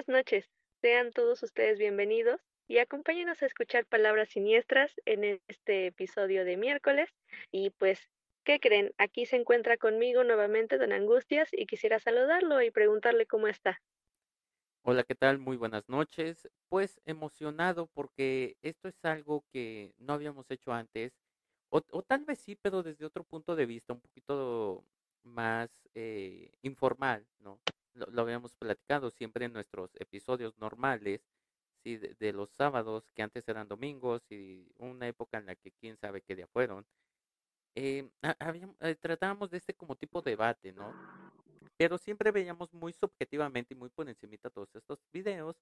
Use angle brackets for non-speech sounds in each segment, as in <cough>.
Buenas noches, sean todos ustedes bienvenidos y acompáñenos a escuchar palabras siniestras en este episodio de miércoles. Y pues, ¿qué creen? Aquí se encuentra conmigo nuevamente Don Angustias y quisiera saludarlo y preguntarle cómo está. Hola, ¿qué tal? Muy buenas noches. Pues emocionado porque esto es algo que no habíamos hecho antes, o, o tal vez sí, pero desde otro punto de vista, un poquito más eh, informal, ¿no? Lo, lo habíamos platicado siempre en nuestros episodios normales, sí, de, de los sábados, que antes eran domingos y una época en la que quién sabe qué día fueron. Eh, eh, tratábamos de este como tipo de debate, ¿no? Pero siempre veíamos muy subjetivamente y muy por encimita todos estos videos.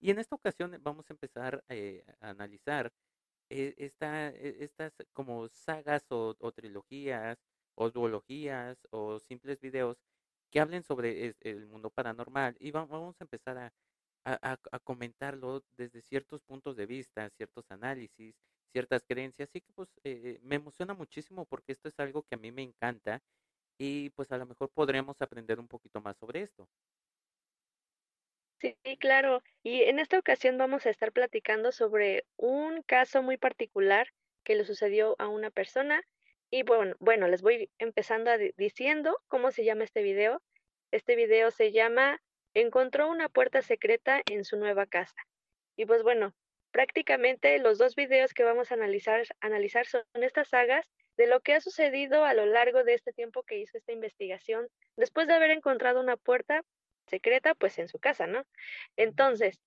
Y en esta ocasión vamos a empezar eh, a analizar eh, esta, eh, estas como sagas o, o trilogías o duologías o simples videos que hablen sobre el mundo paranormal y va- vamos a empezar a comentarlo desde ciertos puntos de vista, ciertos análisis, ciertas creencias. Así que pues eh, me emociona muchísimo porque esto es algo que a mí me encanta y pues a lo mejor podremos aprender un poquito más sobre esto. Sí, claro. Y en esta ocasión vamos a estar platicando sobre un caso muy particular que le sucedió a una persona. Y bueno, bueno, les voy empezando a di- diciendo cómo se llama este video. Este video se llama Encontró una puerta secreta en su nueva casa. Y pues bueno, prácticamente los dos videos que vamos a analizar, analizar son estas sagas de lo que ha sucedido a lo largo de este tiempo que hizo esta investigación, después de haber encontrado una puerta secreta, pues en su casa, ¿no? Entonces,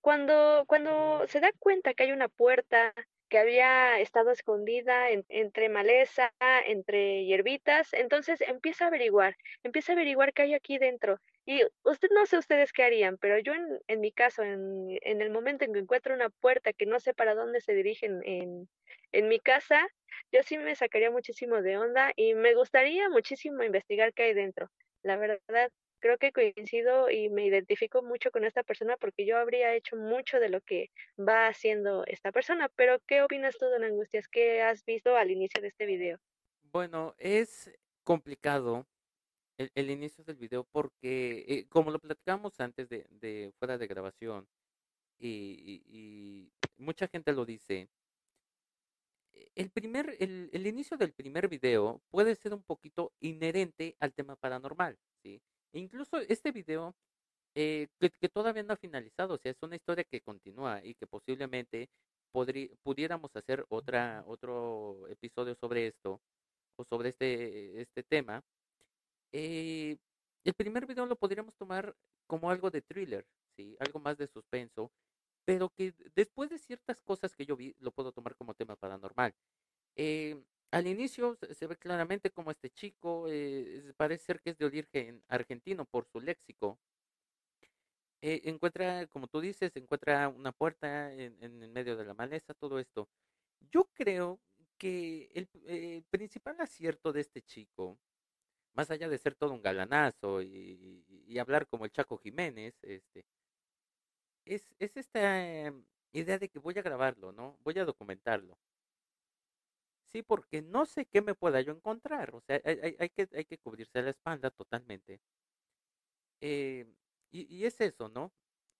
cuando, cuando se da cuenta que hay una puerta que había estado escondida en- entre maleza, entre hierbitas, entonces empieza a averiguar, empieza a averiguar qué hay aquí dentro. Y usted no sé ustedes qué harían, pero yo en, en mi caso, en, el momento en que encuentro una puerta que no sé para dónde se dirigen en, en mi casa, yo sí me sacaría muchísimo de onda y me gustaría muchísimo investigar qué hay dentro. La verdad, creo que coincido y me identifico mucho con esta persona porque yo habría hecho mucho de lo que va haciendo esta persona. Pero, ¿qué opinas tú, don Angustias? ¿Qué has visto al inicio de este video? Bueno, es complicado el, inicio del video porque eh, como lo platicamos antes de, de fuera de grabación y, y- mucha gente lo dice, eh, el primer, el, el inicio del primer video puede ser un poquito inherente al tema paranormal, ¿sí? E incluso este video eh, que, que todavía no ha finalizado, o sea, es una historia que continúa y que posiblemente podrí- pudiéramos hacer otra, otro episodio sobre esto o sobre este, este tema. Eh, el primer video lo podríamos tomar como algo de thriller, ¿sí? Algo más de suspenso, pero que después de ciertas cosas que yo vi, lo puedo tomar como tema paranormal. Eh, al inicio se ve claramente como este chico, eh, parece ser que es de origen argentino por su léxico, eh, encuentra, como tú dices, encuentra una puerta en, el medio de la maleza, todo esto. Yo creo que el, eh, principal acierto de este chico, más allá de ser todo un galanazo y, y hablar como el Chaco Jiménez, este, es, es esta em, idea de que voy a grabarlo, ¿no? Voy a documentarlo. Sí, porque no sé qué me pueda yo encontrar. O sea, hay, hay- hay que, hay que cubrirse la espalda totalmente. Eh, y, y es eso, ¿no?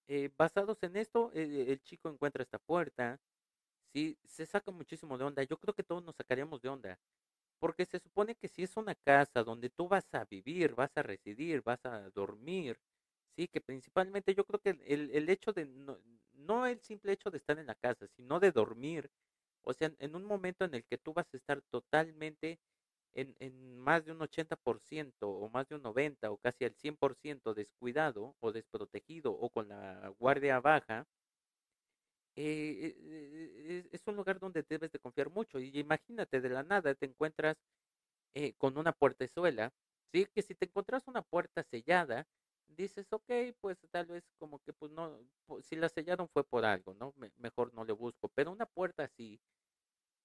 Eh, basados en esto, eh, el chico encuentra esta puerta, sí, se saca muchísimo de onda. Yo creo que todos nos sacaríamos de onda, porque se supone que si es una casa donde tú vas a vivir, vas a residir, vas a dormir, sí, que principalmente yo creo que el, el hecho de, no, no el simple hecho de estar en la casa, sino de dormir, o sea, en, un momento en el que tú vas a estar totalmente en, en más de un 80% o más de un 90 o casi al 100% descuidado o desprotegido o con la guardia baja, eh, eh, es, es un lugar donde debes de confiar mucho. Y imagínate, de la nada te encuentras eh, con una puertezuela, ¿sí? Que si te encuentras una puerta sellada, dices, ok, pues tal vez como que pues no, si la sellaron fue por algo, ¿no? Me- mejor no le busco. Pero una puerta así,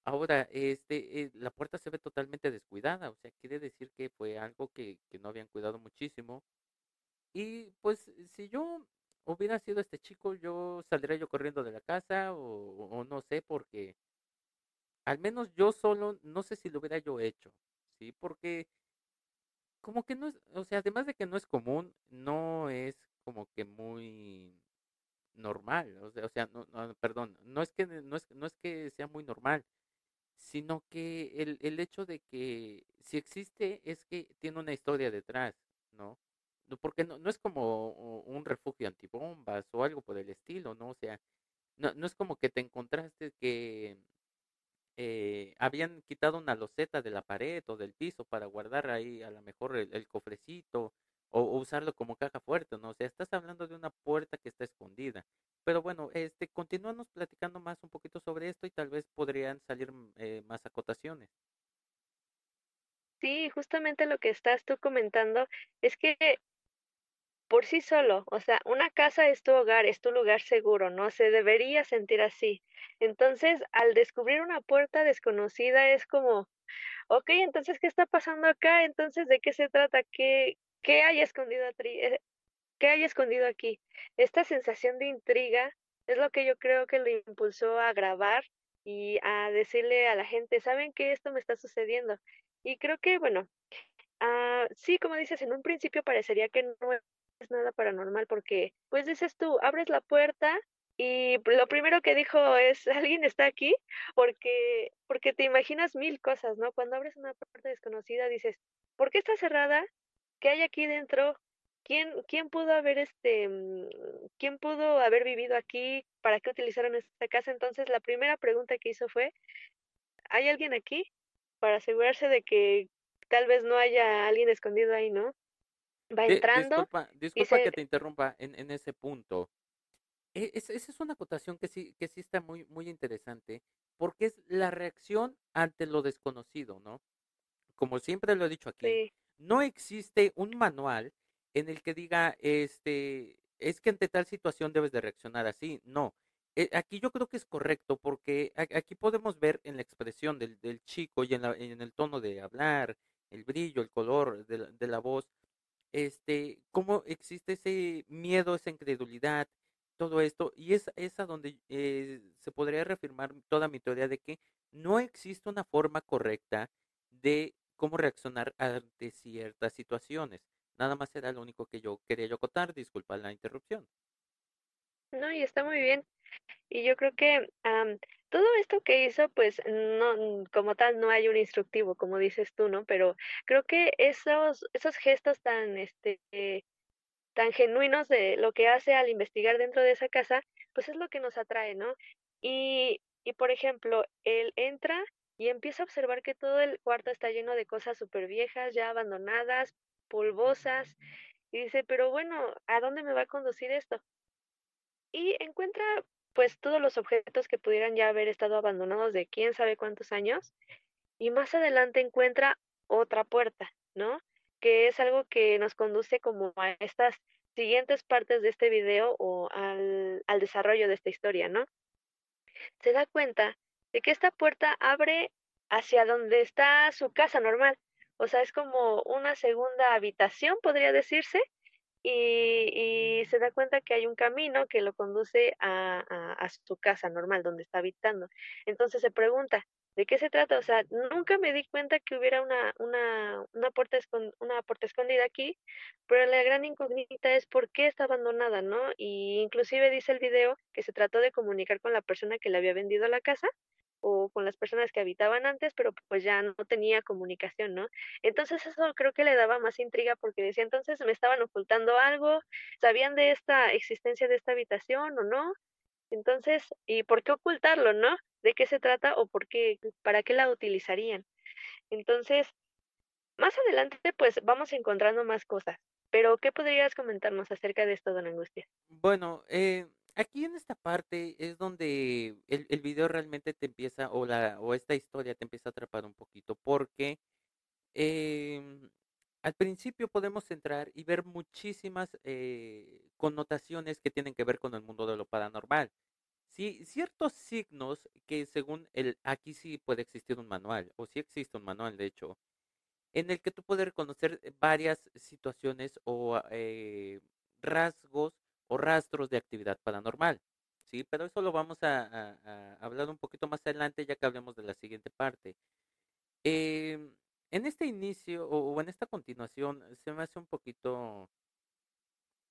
ahora, este, eh, la puerta se ve totalmente descuidada, o sea, quiere decir que fue algo que, que no habían cuidado muchísimo. Y pues si yo hubiera sido este chico, yo saldría yo corriendo de la casa o, o no sé, porque al menos yo solo, no sé si lo hubiera yo hecho, ¿sí? Porque como que no es, o sea, además de que no es común, no es como que muy normal, o sea, o sea no, no, perdón, no es que no es, no es que sea muy normal, sino que el, el hecho de que si existe es que tiene una historia detrás, ¿no? Porque no, no es como un refugio antibombas o algo por el estilo, ¿no? O sea, no, no es como que te encontraste que eh, habían quitado una loseta de la pared o del piso para guardar ahí a lo mejor el, cofrecito o, usarlo como caja fuerte, ¿no? O sea, estás hablando de una puerta que está escondida. Pero bueno, este, continúanos platicando más un poquito sobre esto y tal vez podrían salir mm, eh, más acotaciones. Sí, justamente lo que estás tú comentando es que por sí solo, o sea, una casa es tu hogar, es tu lugar seguro, ¿no? Se debería sentir así. Entonces, al descubrir una puerta desconocida es como, ok, entonces, ¿qué está pasando acá? Entonces, ¿de qué se trata? ¿Qué, qué hay escondido eh, qué hay escondido aquí? Esta sensación de intriga es lo que yo creo que lo impulsó a grabar y a decirle a la gente, ¿saben que esto me está sucediendo? Y creo que, bueno, Ah, sí, como dices, en un principio parecería que no es nada paranormal porque, pues dices tú, abres la puerta y lo primero que dijo es, ¿alguien está aquí? Porque, porque te imaginas mil cosas, ¿no? Cuando abres una puerta desconocida dices, ¿por qué está cerrada? ¿Qué hay aquí dentro? ¿Quién, quién pudo haber este, mm, quién pudo haber vivido aquí? ¿Para qué utilizaron esta casa? Entonces, la primera pregunta que hizo fue, ¿hay alguien aquí? Para asegurarse de que tal vez no haya alguien escondido ahí, ¿no? Va Di- entrando disculpa, que te interrumpa en, en ese punto. E- es- esa es una acotación que sí, que sí está muy, muy interesante, porque es la reacción ante lo desconocido, ¿no? Como siempre lo he dicho aquí, sí, no existe un manual en el que diga, este, es que ante tal situación debes de reaccionar así. No. Eh, aquí yo creo que es correcto porque aquí podemos ver en la expresión del, del chico y en, la- en el tono de hablar, el brillo, el color de la, de la voz, este, cómo existe ese miedo, esa incredulidad, todo esto, y es, es a donde eh, se podría reafirmar toda mi teoría de que no existe una forma correcta de cómo reaccionar ante ciertas situaciones. Nada más era lo único que yo quería yo acotar, disculpa la interrupción. no, y está muy bien. Y yo creo que am, todo esto que hizo, pues no, como tal, no hay un instructivo, como dices tú, ¿no? Pero creo que esos, esos gestos tan, este, tan genuinos de lo que hace al investigar dentro de esa casa, pues es lo que nos atrae, ¿no? Y, y por ejemplo, él entra y empieza a observar que todo el cuarto está lleno de cosas súper viejas, ya abandonadas, polvosas, y dice, pero bueno, ¿a dónde me va a conducir esto? Y encuentra pues todos los objetos que pudieran ya haber estado abandonados de quién sabe cuántos años, y más adelante encuentra otra puerta, ¿no? Que es algo que nos conduce como a estas siguientes partes de este video o al, al desarrollo de esta historia, ¿no? Se da cuenta de que esta puerta abre hacia donde está su casa normal. O sea, es como una segunda habitación, podría decirse, y, y se da cuenta que hay un camino que lo conduce a, su casa normal, donde está habitando. Entonces se pregunta, ¿de qué se trata? O sea, nunca me di cuenta que hubiera una, una, una puerta una puerta escondida aquí, pero la gran incógnita es por qué está abandonada, ¿no? Y inclusive dice el video que se trató de comunicar con la persona que le había vendido la casa o con las personas que habitaban antes, pero pues ya no tenía comunicación, ¿no? Entonces eso creo que le daba más intriga porque decía, entonces me estaban ocultando algo, sabían de esta existencia de esta habitación o no, entonces, ¿y por qué ocultarlo, no? ¿De qué se trata o por qué, para qué la utilizarían? Entonces, más adelante, pues vamos encontrando más cosas, pero ¿qué podrías comentarnos acerca de esto, don Angustia? Bueno, eh, aquí en esta parte es donde el, el video realmente te empieza, o la, o esta historia te empieza a atrapar un poquito, porque em, al principio podemos entrar y ver muchísimas eh, connotaciones que tienen que ver con el mundo de lo paranormal. Sí, ciertos signos que según el, aquí sí puede existir un manual, o sí existe un manual, de hecho, en el que tú puedes reconocer eh, varias situaciones o eh, rasgos o rastros de actividad paranormal. Sí, pero eso lo vamos a, a- a hablar un poquito más adelante ya que hablemos de la siguiente parte. Em, en este inicio o, o en esta continuación se me hace un poquito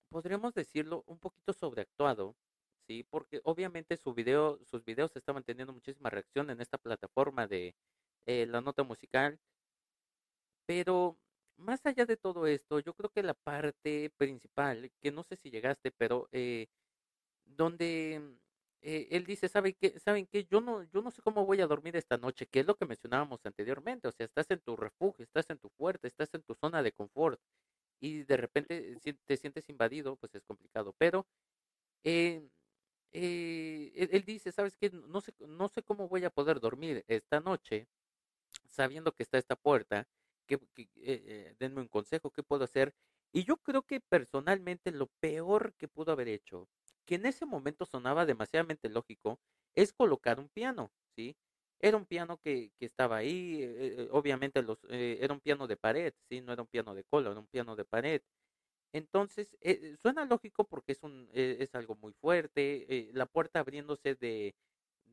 podríamos decirlo, un poquito sobreactuado, ¿sí? Porque obviamente su video, sus videos estaban teniendo muchísima reacción en esta plataforma de eh, la nota musical, pero más allá de todo esto, yo creo que la parte principal, que no sé si llegaste, pero eh, donde eh, él dice, ¿saben qué? ¿Saben qué? Yo no, yo no sé cómo voy a dormir esta noche, que es lo que mencionábamos anteriormente, o sea, estás en tu refugio, estás en tu puerta, estás en tu zona de confort y de repente te sientes invadido, pues es complicado, pero eh, eh, él, él dice, ¿sabes qué? No sé, no sé cómo voy a poder dormir esta noche sabiendo que está esta puerta, eh, eh, denme un consejo, ¿qué puedo hacer? Y yo creo que personalmente lo peor que pudo haber hecho que en ese momento sonaba demasiadamente lógico, es colocar un piano, ¿sí? Era un piano que, que estaba ahí, eh, obviamente los, era un piano de pared, ¿sí? No era un piano de cola, era un piano de pared. Entonces, suena lógico porque es, un, es algo muy fuerte, la puerta abriéndose de,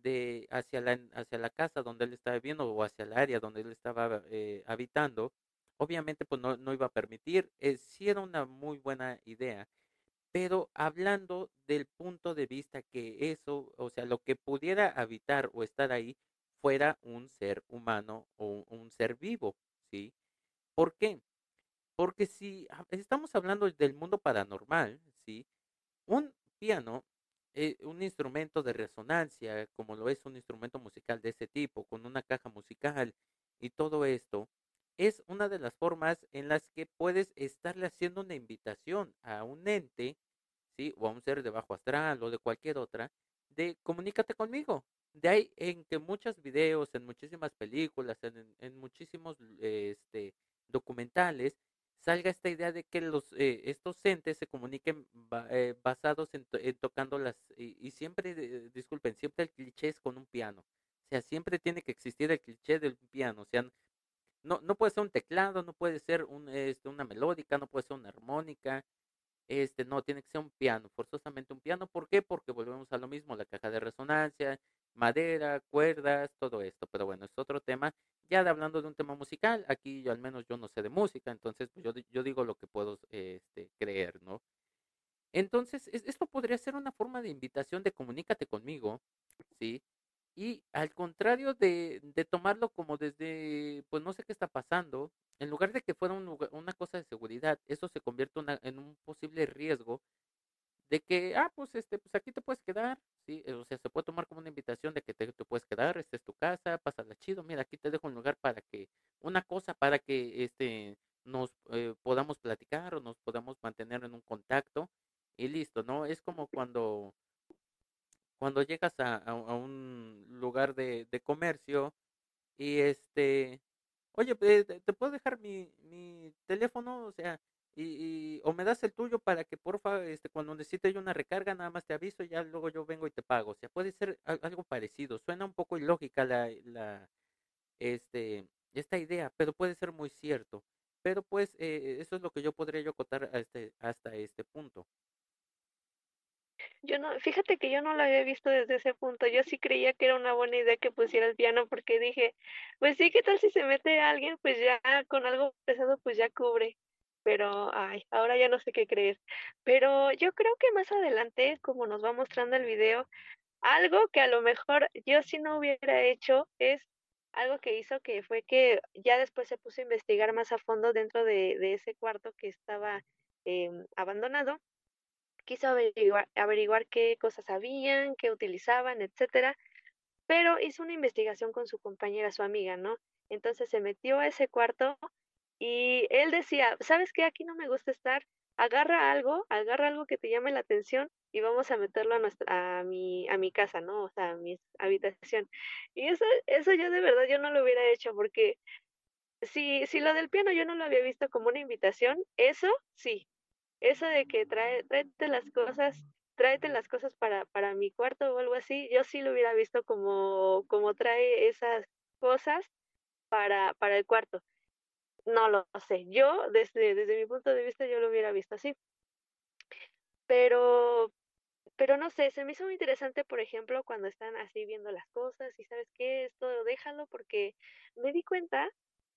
de hacia, la, hacia la casa donde él estaba viviendo o hacia el área donde él estaba eh, habitando, obviamente pues no, no iba a permitir, eh, sí era una muy buena idea pero hablando del punto de vista que eso, o sea, lo que pudiera habitar o estar ahí fuera un ser humano o un ser vivo, ¿sí? ¿Por qué? Porque si ah, estamos hablando del mundo paranormal, ¿sí? Un piano, eh, un instrumento de resonancia, como lo es un instrumento musical de ese tipo, con una caja musical y todo esto, es una de las formas en las que puedes estarle haciendo una invitación a un ente ¿sí? O a un ser de bajo astral o de cualquier otra, de comunícate conmigo. De ahí en que muchos videos, en muchísimas películas, en, en muchísimos este, documentales, salga esta idea de que los eh, estos entes se comuniquen ba eh, basados en, to en, tocando las y, siempre disculpen siempre el cliché es con un piano o sea siempre tiene que existir el cliché del piano o sea no no puede ser un teclado no puede ser un este una melódica no puede ser una armónica este, no, tiene que ser un piano, forzosamente un piano. ¿Por qué? Porque volvemos a lo mismo, la caja de resonancia, madera, cuerdas, todo esto. Pero bueno, es otro tema. Ya hablando de un tema musical, aquí yo al menos yo no sé de música, entonces pues yo, yo digo lo que puedo este, creer, ¿no? Entonces, es, esto podría ser una forma de invitación de comunícate conmigo, ¿sí? Y al contrario de, de tomarlo como desde, pues no sé qué está pasando, en lugar de que fuera un lugar- una cosa de seguridad, eso se convierte una- en un posible riesgo de que, ah, pues este, pues aquí te puedes quedar, sí, eh, o sea, se puede tomar como una invitación de que te, te puedes quedar, esta es tu casa, pásala chido, mira, aquí te dejo un lugar para que, una cosa para que este nos eh, podamos platicar o nos podamos mantener en un contacto y listo, ¿no? Es como cuando cuando llegas a, a, a un lugar de, de comercio y este, oye, pues, te, te puedo dejar mi, mi teléfono, o sea, y, o me das el tuyo para que porfa, este, cuando necesite yo una recarga, nada más te aviso y ya luego yo vengo y te pago. O sea, puede ser al- algo parecido. Suena un poco ilógica la, la, este, esta idea, pero puede ser muy cierto. Pero pues eh, eso es lo que yo podría yo acotar a este, hasta este punto. Yo no, fíjate que yo no lo había visto desde ese punto. Yo sí creía que era una buena idea que pusiera el piano porque dije, pues sí, ¿qué tal si se mete alguien? Pues ya con algo pesado, pues ya cubre. Pero, ay, ahora ya no sé qué creer. Pero yo creo que más adelante, como nos va mostrando el video, algo que a lo mejor yo sí no hubiera hecho es algo que hizo que fue que ya después se puso a investigar más a fondo dentro de, ese cuarto que estaba em, abandonado quiso averiguar, averiguar qué cosas sabían, qué utilizaban, etcétera, pero hizo una investigación con su compañera, su amiga, ¿no? Entonces se metió a ese cuarto y él decía, ¿sabes qué? Aquí no me gusta estar, agarra algo, agarra algo que te llame la atención y vamos a meterlo a nuestra, a mi, a mi casa, ¿no? O sea, a mi habitación. Y eso, eso yo de verdad yo no lo hubiera hecho porque si, si lo del piano yo no lo había visto como una invitación, eso sí, eso de que trae, tráete las cosas, tráete las cosas para, para mi cuarto o algo así, yo sí lo hubiera visto como, como trae esas cosas para, para el cuarto. No lo sé, yo desde, desde mi punto de vista yo lo hubiera visto así. Pero, pero no sé, se me hizo muy interesante, por ejemplo, cuando están así viendo las cosas y sabes qué, esto déjalo porque me di cuenta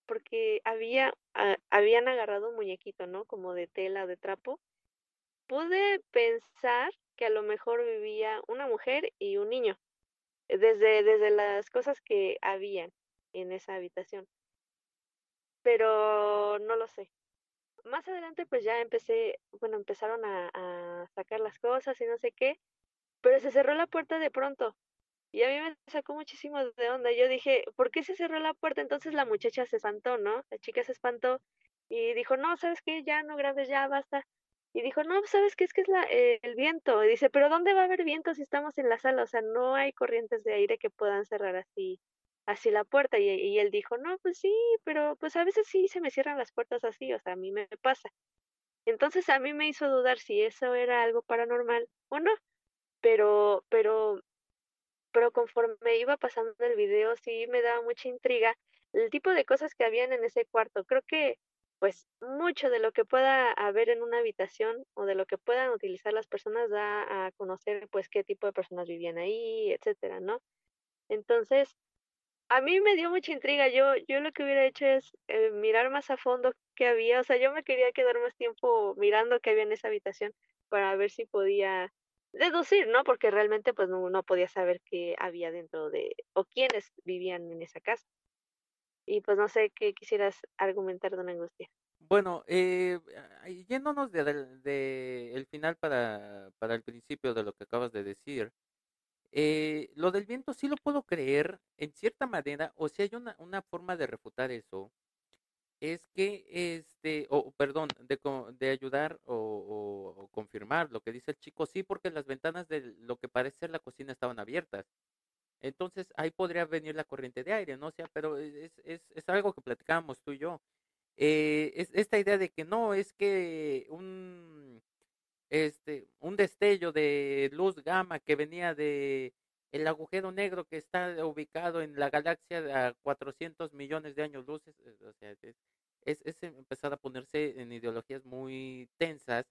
porque había, ah, habían agarrado un muñequito, ¿no? Como de tela de trapo pude pensar que a lo mejor vivía una mujer y un niño, desde, desde las cosas que habían en esa habitación. Pero no lo sé. Más adelante pues ya empecé, bueno, empezaron a, sacar las cosas y no sé qué, pero se cerró la puerta de pronto. Y a mí me sacó muchísimo de onda. Yo dije, ¿por qué se cerró la puerta? Entonces la muchacha se espantó, ¿no? La chica se espantó y dijo, no, ¿sabes qué? Ya no grabes, ya basta. Y dijo, no, ¿sabes qué? Es que es la, eh, el viento. Y dice, pero ¿dónde va a haber viento si estamos en la sala? O sea, no hay corrientes de aire que puedan cerrar así, así la puerta. Y, y él dijo, no, pues sí, pero pues a veces sí se me cierran las puertas así, o sea, a mí me pasa. Entonces a mí me hizo dudar si eso era algo paranormal o no. Pero, pero pero conforme iba pasando el video sí me daba mucha intriga el tipo de cosas que habían en ese cuarto. Creo que pues mucho de lo que pueda haber en una habitación o de lo que puedan utilizar las personas da a conocer pues qué tipo de personas vivían ahí, etcétera, ¿no? Entonces, a mí me dio mucha intriga. Yo, yo lo que hubiera hecho es eh, mirar más a fondo qué había. O sea, yo me quería quedar más tiempo mirando qué había en esa habitación para ver si podía deducir, ¿no? Porque realmente pues no, podía saber qué había dentro de o quiénes vivían en esa casa. Y pues no sé qué quisieras argumentar, don Angustia. Bueno, eh, yéndonos de, de, el final para, para el principio de lo que acabas de decir, eh, lo del viento sí lo puedo creer en cierta manera, o si hay una, una forma de refutar eso, es que, este, o perdón, de, de ayudar o, confirmar lo que dice el chico, sí, porque las ventanas de lo que parece ser la cocina estaban abiertas. Entonces ahí podría venir la corriente de aire, ¿no? O sea, pero es, es, es algo que platicábamos tú y yo. Eh, es esta idea de que no, es que un, este, un destello de luz gamma que venía de el agujero negro que está ubicado en la galaxia a 400 millones de años luces, eh, es, es, empezar a ponerse en ideologías muy tensas,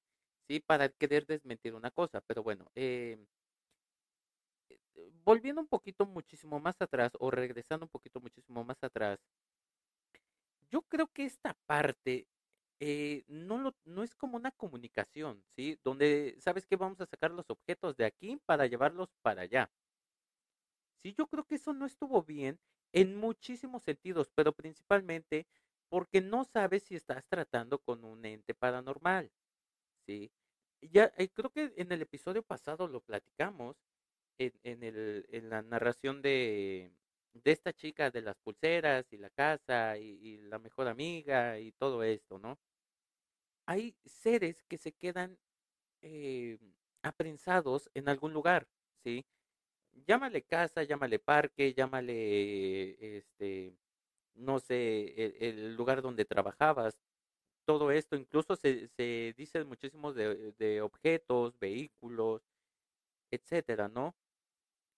¿sí? Para querer desmentir una cosa, pero bueno, eh, eh, volviendo un poquito muchísimo más atrás o regresando un poquito muchísimo más atrás, yo creo que esta parte no, lo, no es como una comunicación, ¿sí? Donde, ¿sabes que Vamos a sacar los objetos de aquí para llevarlos para allá. Sí, yo creo que eso no estuvo bien en muchísimos sentidos, pero principalmente porque no sabes si estás tratando con un ente paranormal. ¿sí? Ya eh, creo que en el episodio pasado lo platicamos en, en, el, en la narración de, de esta chica de las pulseras y la casa y, la mejor amiga y todo esto, ¿no? Hay seres que se quedan eh, aprensados en algún lugar, ¿sí? llámale casa, llámale parque, llámale, este, no sé, el, lugar donde trabajabas, todo esto, incluso se, se dice muchísimos de, de objetos, vehículos, etcétera, ¿no?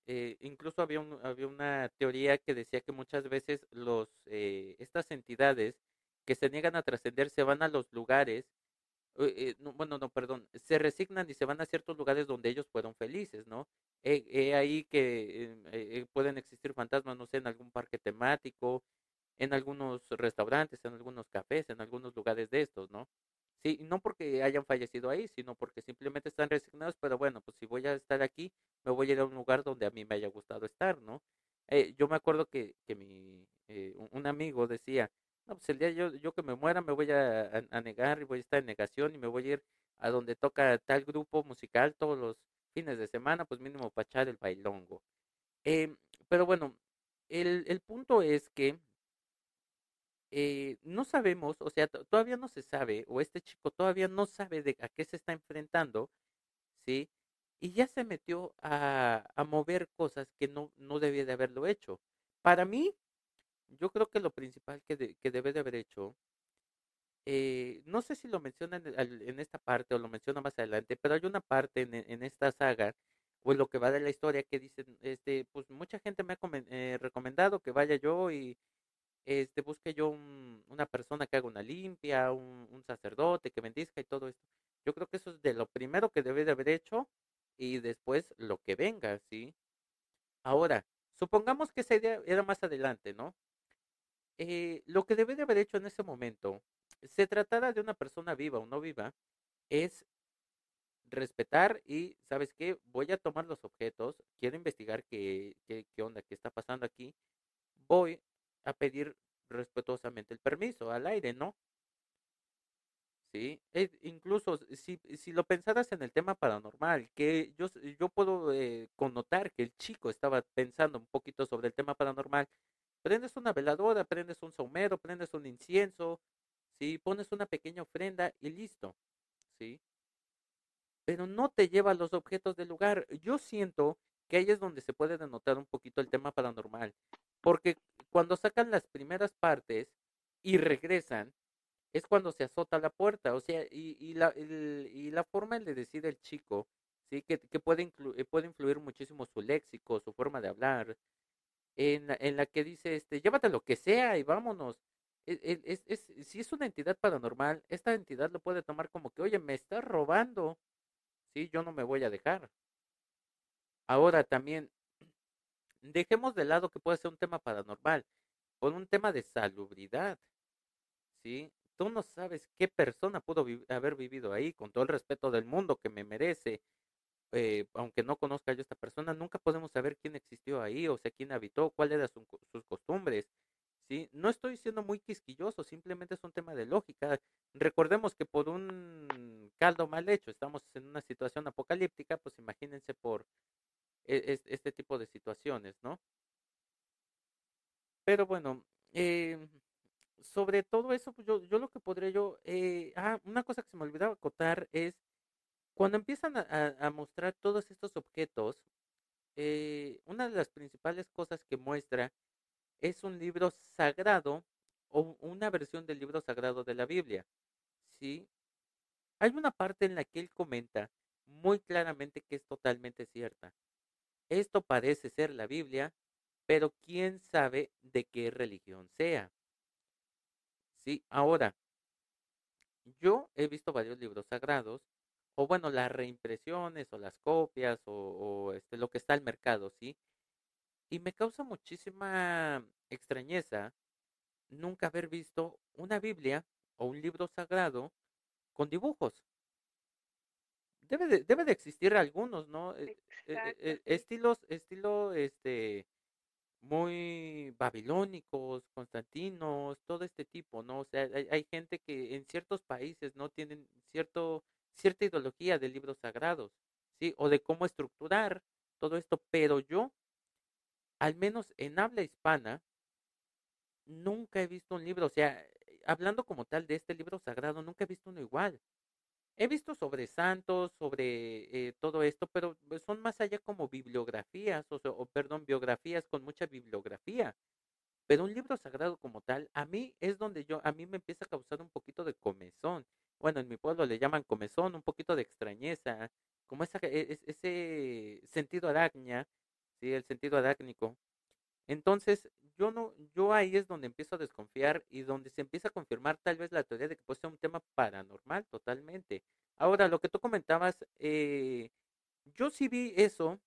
Eh, incluso había, un, había una teoría que decía que muchas veces los, eh, estas entidades que se niegan a trascender se van a los lugares eh, no, bueno, no, perdón, se resignan y se van a ciertos lugares donde ellos fueron felices, ¿no? He, ahí que eh, eh, pueden existir fantasmas, no sé, en algún parque temático, en algunos restaurantes, en algunos cafés, en algunos lugares de estos, ¿no? Sí, no porque hayan fallecido ahí, sino porque simplemente están resignados, pero bueno, pues si voy a estar aquí, me voy a ir a un lugar donde a mí me haya gustado estar, ¿no? yo me acuerdo que, que mi, un amigo decía, no, pues el día yo, yo que me muera me voy a, negar y voy a estar en negación y me voy a ir a donde toca tal grupo musical todos los fines de semana, pues mínimo para echar el bailongo. Em, pero bueno, el, el, punto es que eh, no sabemos, o sea, todavía no se sabe, o este chico todavía no sabe de a qué se está enfrentando, ¿sí? Y ya se metió a, a mover cosas que no, no debía de haberlo hecho. Para mí, yo creo que lo principal que, que debe de haber hecho, eh, no sé si lo menciona en, esta parte o lo menciona más adelante, pero hay una parte en, en esta saga o en lo que va de la historia que dicen, este, pues mucha gente me ha eh, recomendado que vaya yo y este busque yo una persona que haga una limpia, un, un, sacerdote que bendizca y todo esto. Yo creo que eso es de lo primero que debe de haber hecho y después lo que venga, ¿sí? Ahora, supongamos que esa idea era más adelante, ¿no? Eh, lo que debe de haber hecho en ese momento, se tratara de una persona viva o no viva, es respetar y, ¿sabes qué? Voy a tomar los objetos, quiero investigar qué, qué, qué onda, qué está pasando aquí. Voy a pedir respetuosamente el permiso al aire, ¿no? Sí, e incluso si, si lo pensaras en el tema paranormal, que yo, yo puedo eh, connotar que el chico estaba pensando un poquito sobre el tema paranormal, prendes una veladora, prendes un saumero, prendes un incienso, ¿sí? pones una pequeña ofrenda y listo, ¿sí? Pero no te lleva los objetos del lugar. Yo siento que ahí es donde se puede denotar un poquito el tema paranormal, porque cuando sacan las primeras partes y regresan, es cuando se azota la puerta, o sea, y, y, la, y la forma de decir el chico, ¿sí? Que, que puede, eh, puede influir muchísimo su léxico, su forma de hablar, en, en la que dice, este, llévate lo que sea y vámonos. E, e, es, es, si es una entidad paranormal, esta entidad lo puede tomar como que, oye, me estás robando, sí, yo no me voy a dejar. Ahora también, dejemos de lado que puede ser un tema paranormal, por un tema de salubridad, ¿sí? Tú no sabes qué persona pudo haber vivido ahí, con todo el respeto del mundo que me merece. Eh, aunque no conozca yo a esta persona, nunca podemos saber quién existió ahí, o sea, quién habitó, cuáles eran su, sus costumbres. ¿sí? No estoy siendo muy quisquilloso, simplemente es un tema de lógica. Recordemos que por un caldo mal hecho estamos en una situación apocalíptica, pues imagínense por e este tipo de situaciones, ¿no? Pero bueno, eh, sobre todo eso, pues yo, yo lo que podría yo, eh, ah, una cosa que se me olvidaba acotar es cuando empiezan a, mostrar todos estos objetos, eh, una de las principales cosas que muestra es un libro sagrado o una versión del libro sagrado de la Biblia, ¿sí? Hay una parte en la que él comenta muy claramente que es totalmente cierta. Esto parece ser la Biblia, pero quién sabe de qué religión sea. Sí, ahora, yo he visto varios libros sagrados, o bueno, las reimpresiones o las copias o, o este, lo que está al mercado, ¿sí? Y me causa muchísima extrañeza nunca haber visto una Biblia o un libro sagrado con dibujos. Debe de, debe de existir algunos, ¿no? E, e, e, estilos, estilo, este, muy babilónicos, constantinos, todo este tipo, ¿no? O sea, hay, hay, gente que en ciertos países no tienen cierto, cierta ideología de libros sagrados, ¿sí? O de cómo estructurar todo esto, pero yo, al menos en habla hispana, nunca he visto un libro, o sea, hablando como tal de este libro sagrado, nunca he visto uno igual. He visto sobre santos, sobre eh, todo esto, pero son más allá como bibliografías, o, o, perdón, biografías con mucha bibliografía. Pero un libro sagrado como tal, a mí es donde yo, a mí me empieza a causar un poquito de comezón. Bueno, en mi pueblo le llaman comezón, un poquito de extrañeza, como esa, e, ese sentido arácnea, ¿sí? El sentido arácnico. Entonces, yo no, yo ahí es donde empiezo a desconfiar y donde se empieza a confirmar tal vez la teoría de que puede ser un tema paranormal totalmente. Ahora, lo que tú comentabas, eh, yo sí vi eso,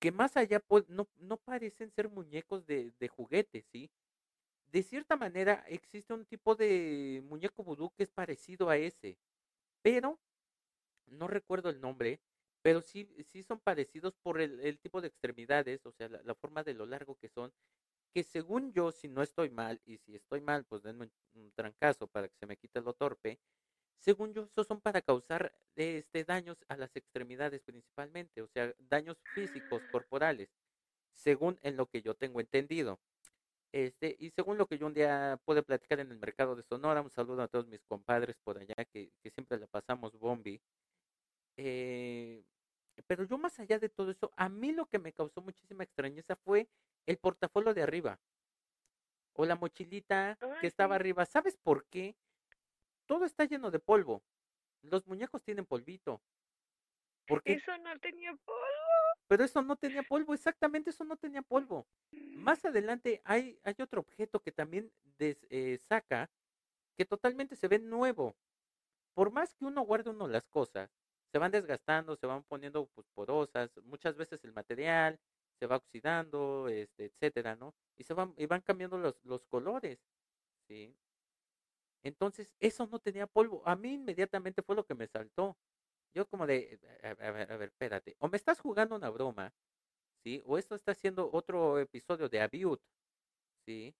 que más allá pues, no, no parecen ser muñecos de, de juguetes, ¿sí? De cierta manera existe un tipo de muñeco vudú que es parecido a ese, pero no recuerdo el nombre, pero sí, sí son parecidos por el, el tipo de extremidades, o sea, la, la, forma de lo largo que son, que según yo, si no estoy mal, y si estoy mal, pues denme un, trancazo para que se me quite lo torpe, según yo, esos son para causar este, daños a las extremidades principalmente, o sea, daños físicos, corporales, según en lo que yo tengo entendido. Este, y según lo que yo un día pude platicar en el mercado de Sonora, un saludo a todos mis compadres por allá que, que siempre la pasamos bombi. Eh, pero yo más allá de todo eso, a mí lo que me causó muchísima extrañeza fue el portafolio de arriba o la mochilita que estaba sí. arriba. ¿Sabes por qué? Todo está lleno de polvo. Los muñecos tienen polvito. ¿Por qué? Eso no tenía polvo. Pero eso no tenía polvo, exactamente eso no tenía polvo. Más adelante hay, hay otro objeto que también des, eh, saca que totalmente se ve nuevo. Por más que uno guarde uno las cosas, se van desgastando, se van poniendo pues, porosas, muchas veces el material se va oxidando, este, etcétera, ¿no? Y se van, y van cambiando los, los colores, ¿sí? Entonces, eso no tenía polvo. A mí inmediatamente fue lo que me saltó. Yo como de, a, ver, a ver, espérate, o me estás jugando una broma, ¿sí? O esto está haciendo otro episodio de Abiut, ¿sí?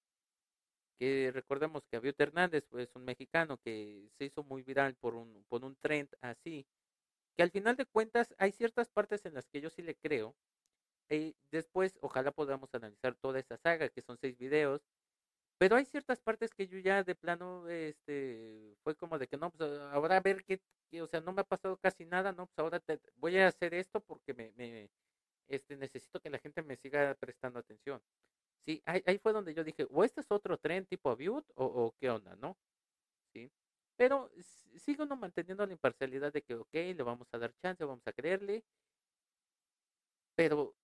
Que recordemos que Abiut Hernández es pues, un mexicano que se hizo muy viral por un, por un trend así, que al final de cuentas hay ciertas partes en las que yo sí le creo, y después ojalá podamos analizar toda esa saga, que son seis videos, pero hay ciertas partes que yo ya de plano, este, fue como de que no, pues ahora a ver qué, o sea, no me ha pasado casi nada, no, pues ahora te, voy a hacer esto porque me, me, este, necesito que la gente me siga prestando atención. Sí, ahí, ahí fue donde yo dije, o este es otro tren tipo Abute o, o qué onda, ¿no? Sí. Pero sigo no manteniendo la imparcialidad de que, ok, le vamos a dar chance, vamos a creerle. Pero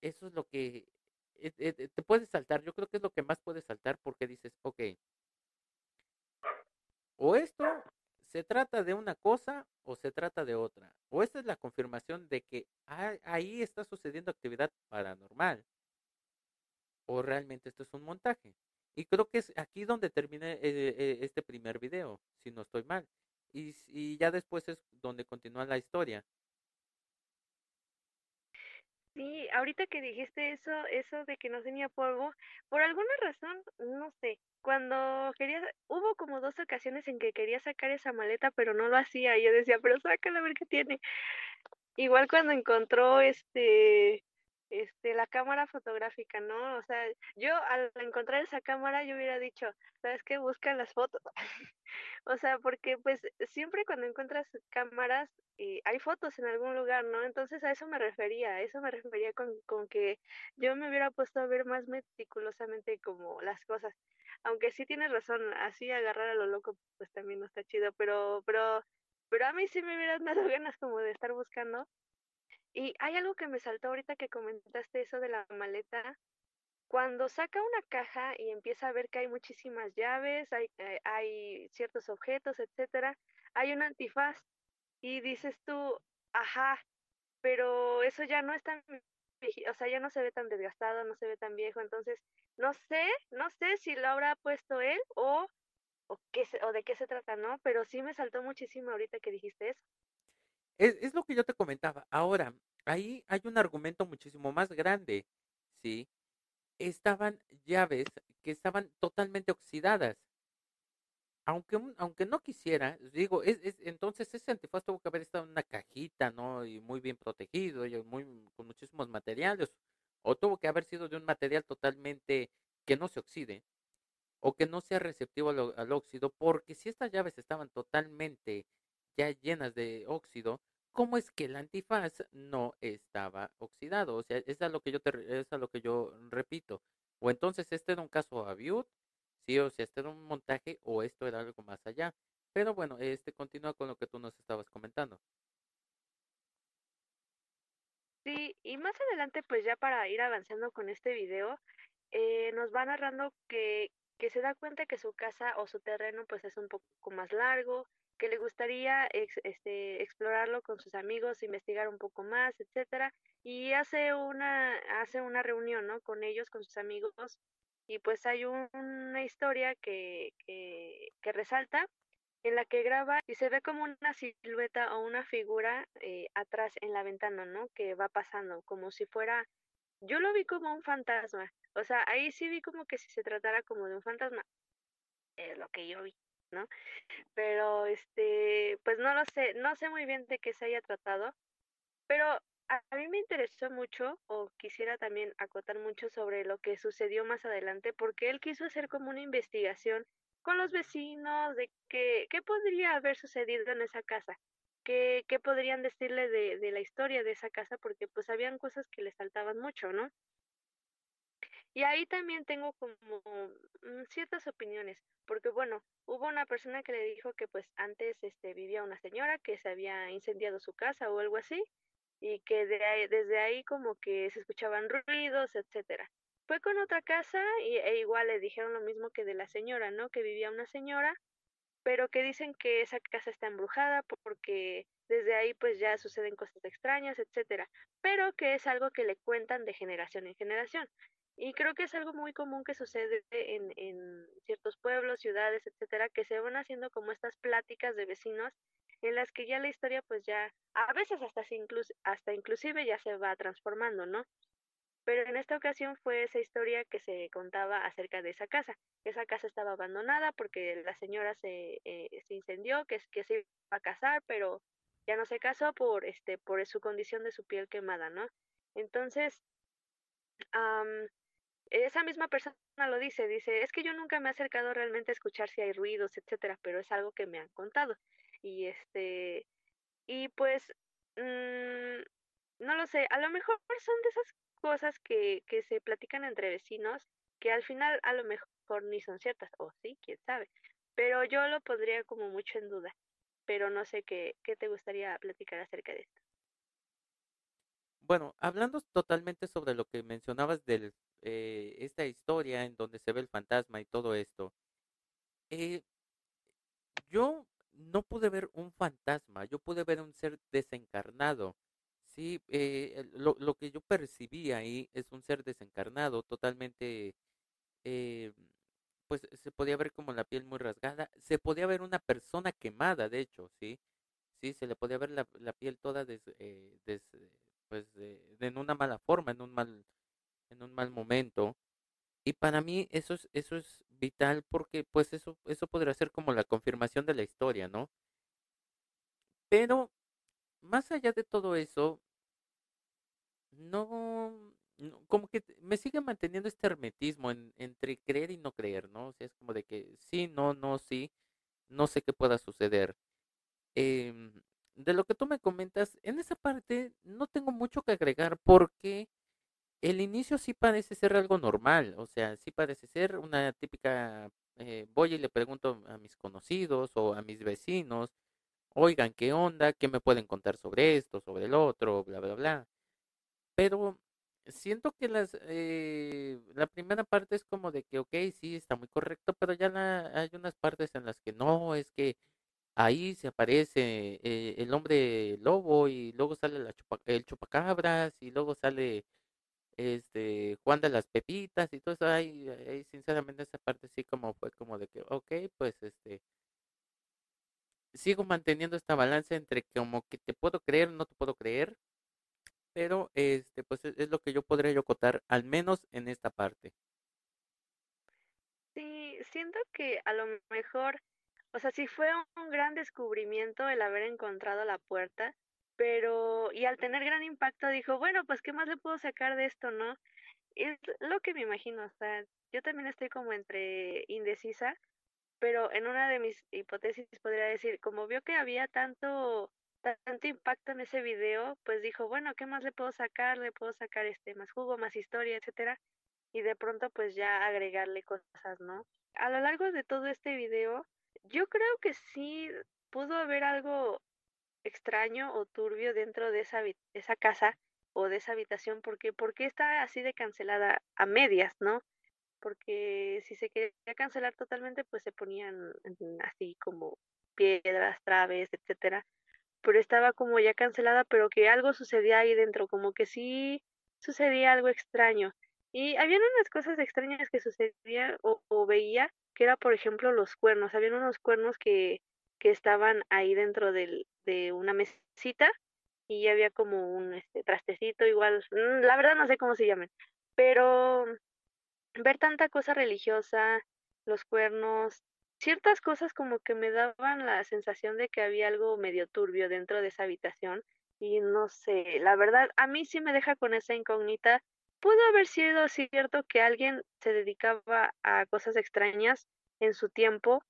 eso es lo que te puede saltar. Yo creo que es lo que más puede saltar porque dices, ok, o esto se trata de una cosa o se trata de otra. O esta es la confirmación de que ahí está sucediendo actividad paranormal. O realmente esto es un montaje. Y creo que es aquí donde termina eh, este primer video, si no estoy mal. Y, y ya después es donde continúa la historia. Sí, ahorita que dijiste eso, eso de que no tenía polvo, por alguna razón, no sé, cuando quería, hubo como dos ocasiones en que quería sacar esa maleta, pero no lo hacía, y yo decía, pero sácala a ver qué tiene. Igual cuando encontró este, este, la cámara fotográfica, ¿no? O sea, yo al encontrar esa cámara yo hubiera dicho, ¿sabes qué? Busca las fotos. <laughs> o sea, porque pues siempre cuando encuentras cámaras eh, hay fotos en algún lugar, ¿no? Entonces a eso me refería, a eso me refería con, con que yo me hubiera puesto a ver más meticulosamente como las cosas. Aunque sí tienes razón, así agarrar a lo loco pues también no está chido, pero, pero, pero a mí sí me hubieran <laughs> dado ganas como de estar buscando y hay algo que me saltó ahorita que comentaste eso de la maleta. Cuando saca una caja y empieza a ver que hay muchísimas llaves, hay, eh, hay ciertos objetos, etcétera, hay un antifaz y dices tú, ajá, pero eso ya no es tan o sea, ya no se ve tan desgastado, no se ve tan viejo, entonces no sé, no sé si lo habrá puesto él o o qué o de qué se trata, ¿no? Pero sí me saltó muchísimo ahorita que dijiste eso. Es, es lo que yo te comentaba. Ahora, ahí hay un argumento muchísimo más grande, ¿sí? Estaban llaves que estaban totalmente oxidadas. Aunque, aunque no quisiera, digo, es, es, entonces ese antifaz tuvo que haber estado en una cajita, ¿no? Y muy bien protegido, y muy, con muchísimos materiales. O tuvo que haber sido de un material totalmente que no se oxide o que no sea receptivo al óxido, porque si estas llaves estaban totalmente ya llenas de óxido, ¿cómo es que el antifaz no estaba oxidado? O sea, es a lo que yo te, es a lo que yo repito. O entonces este era un caso Aviud, sí, o sea, este era un montaje o esto era algo más allá. Pero bueno, este continúa con lo que tú nos estabas comentando. Sí, y más adelante, pues ya para ir avanzando con este video, eh, nos va narrando que, que se da cuenta que su casa o su terreno pues es un poco más largo, que le gustaría este, explorarlo con sus amigos, investigar un poco más, etcétera, y hace una, hace una reunión, ¿no? Con ellos, con sus amigos, y pues hay una historia que, que, que, resalta en la que graba y se ve como una silueta o una figura eh, atrás en la ventana, ¿no? Que va pasando, como si fuera, yo lo vi como un fantasma, o sea, ahí sí vi como que si se tratara como de un fantasma, es lo que yo vi. ¿No? Pero este, pues no lo sé, no sé muy bien de qué se haya tratado, pero a, mí me interesó mucho o quisiera también acotar mucho sobre lo que sucedió más adelante porque él quiso hacer como una investigación con los vecinos de qué, qué podría haber sucedido en esa casa, qué, qué podrían decirle de, de la historia de esa casa porque pues habían cosas que le saltaban mucho, ¿no? Y ahí también tengo como mm, ciertas opiniones, porque bueno, hubo una persona que le dijo que pues antes este vivía una señora que se había incendiado su casa o algo así y que de desde ahí como que se escuchaban ruidos, etcétera. Fue con otra casa y, e igual le dijeron lo mismo que de la señora, ¿no? Que vivía una señora, pero que dicen que esa casa está embrujada porque desde ahí pues ya suceden cosas extrañas, etcétera, pero que es algo que le cuentan de generación en generación. Y creo que es algo muy común que sucede en, en ciertos pueblos, ciudades, etcétera, que se van haciendo como estas pláticas de vecinos en las que ya la historia pues ya a veces hasta incluso hasta inclusive ya se va transformando, ¿no? Pero en esta ocasión fue esa historia que se contaba acerca de esa casa. Esa casa estaba abandonada porque la señora se, eh, se incendió, que, que se iba a casar, pero ya no se casó por, este, por su condición de su piel quemada, ¿no? Entonces, esa misma persona lo dice, dice, es que yo nunca me he acercado realmente a escuchar si hay ruidos, etcétera, pero es algo que me han contado. Y este, y pues, mmm, no lo sé, a lo mejor son de esas cosas que, que se platican entre vecinos que al final a lo mejor ni son ciertas, o sí, quién sabe, pero yo lo pondría como mucho en duda, pero no sé qué, qué te gustaría platicar acerca de esto. Bueno, hablando totalmente sobre lo que mencionabas de eh, esta historia en donde se ve el fantasma y todo esto, eh, yo no pude ver un fantasma, yo pude ver un ser desencarnado. Sí, eh, lo, lo, que yo percibí ahí es un ser desencarnado, totalmente, pues se podía ver como la piel muy rasgada, se podía ver una persona quemada, de hecho, sí, sí, se le podía ver la, la piel toda des, eh, des, pues en una mala forma, en un mal, en un mal momento. Y para mí eso es, eso es vital porque pues eso, eso podría ser como la confirmación de la historia, ¿no? Pero más allá de todo eso, no, como que me sigue manteniendo este hermetismo en, entre creer y no creer, ¿no? O sea, es como de que sí, no, no, sí, no sé qué pueda suceder. Eh, de lo que tú me comentas, en esa parte no tengo mucho que agregar porque el inicio sí parece ser algo normal, o sea, sí parece ser una típica, eh, voy y le pregunto a mis conocidos o a mis vecinos, oigan, ¿qué onda? ¿Qué me pueden contar sobre esto, sobre el otro, bla, bla, bla? Pero siento que las, eh, la primera parte es como de que, ok, sí, está muy correcto, pero ya hay unas partes en las que no, es que ahí se aparece eh, el hombre lobo y luego sale la el chupacabras y luego sale este Juan de las Pepitas y todo eso ahí, ahí sinceramente esa parte sí como fue como de que ok pues este sigo manteniendo esta balanza entre como que te puedo creer no te puedo creer pero este pues es, es lo que yo podría yo contar al menos en esta parte. Sí siento que a lo mejor o sea, sí fue un gran descubrimiento el haber encontrado la puerta, pero y al tener gran impacto dijo, bueno, pues qué más le puedo sacar de esto, ¿no? Es lo que me imagino, o sea, yo también estoy como entre indecisa, pero en una de mis hipótesis podría decir, como vio que había tanto tanto impacto en ese video, pues dijo, bueno, ¿qué más le puedo sacar? Le puedo sacar este más jugo, más historia, etcétera, y de pronto pues ya agregarle cosas, ¿no? A lo largo de todo este video yo creo que sí pudo haber algo extraño o turbio dentro de esa, esa casa o de esa habitación, porque ¿por qué está así de cancelada a medias, no? Porque si se quería cancelar totalmente, pues se ponían así como piedras, traves, etcétera. Pero estaba como ya cancelada, pero que algo sucedía ahí dentro, como que sí sucedía algo extraño. Y habían unas cosas extrañas que sucedían o, o veía que era, por ejemplo, los cuernos. Habían unos cuernos que, que estaban ahí dentro del, de una mesita y había como un este, trastecito igual, mm, la verdad no sé cómo se llaman, pero ver tanta cosa religiosa, los cuernos, ciertas cosas como que me daban la sensación de que había algo medio turbio dentro de esa habitación y no sé, la verdad a mí sí me deja con esa incógnita. Pudo haber sido cierto que alguien se dedicaba a cosas extrañas en su tiempo,